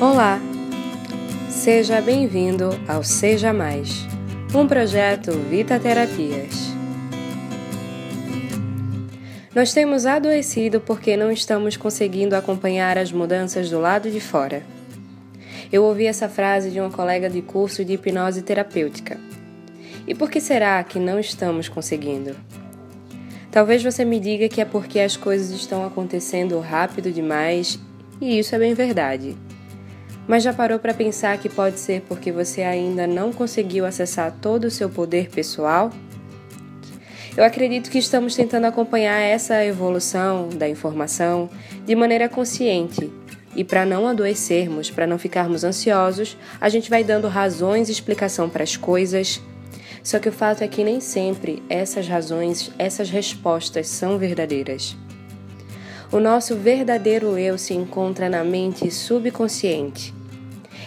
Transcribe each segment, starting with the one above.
Olá! Seja bem-vindo ao Seja Mais, um projeto Vita Terapias. Nós temos adoecido porque não estamos conseguindo acompanhar as mudanças do lado de fora. Eu ouvi essa frase de uma colega de curso de hipnose terapêutica. E por que será que não estamos conseguindo? Talvez você me diga que é porque as coisas estão acontecendo rápido demais, e isso é bem verdade. Mas já parou para pensar que pode ser porque você ainda não conseguiu acessar todo o seu poder pessoal? Eu acredito que estamos tentando acompanhar essa evolução da informação de maneira consciente. E para não adoecermos, para não ficarmos ansiosos, a gente vai dando razões e explicação para as coisas. Só que o fato é que nem sempre essas razões, essas respostas são verdadeiras. O nosso verdadeiro eu se encontra na mente subconsciente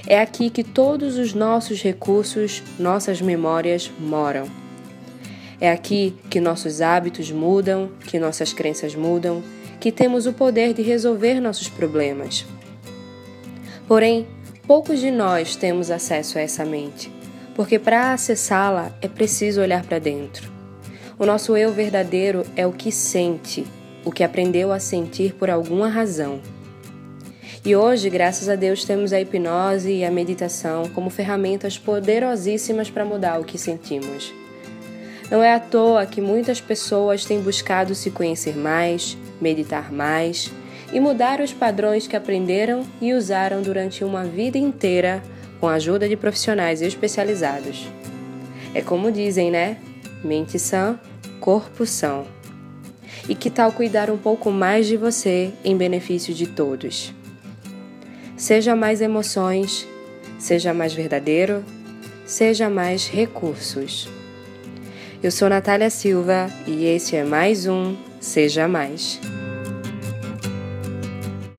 é aqui que todos os nossos recursos, nossas memórias moram. É aqui que nossos hábitos mudam, que nossas crenças mudam, que temos o poder de resolver nossos problemas. Porém, poucos de nós temos acesso a essa mente, porque para acessá-la é preciso olhar para dentro. O nosso eu verdadeiro é o que sente, o que aprendeu a sentir por alguma razão. E hoje, graças a Deus, temos a hipnose e a meditação como ferramentas poderosíssimas para mudar o que sentimos. Não é à toa que muitas pessoas têm buscado se conhecer mais, meditar mais e mudar os padrões que aprenderam e usaram durante uma vida inteira com a ajuda de profissionais especializados. É como dizem, né? Mente sã, corpo são. E que tal cuidar um pouco mais de você em benefício de todos? Seja mais emoções, seja mais verdadeiro, seja mais recursos. Eu sou Natália Silva e esse é mais um Seja Mais.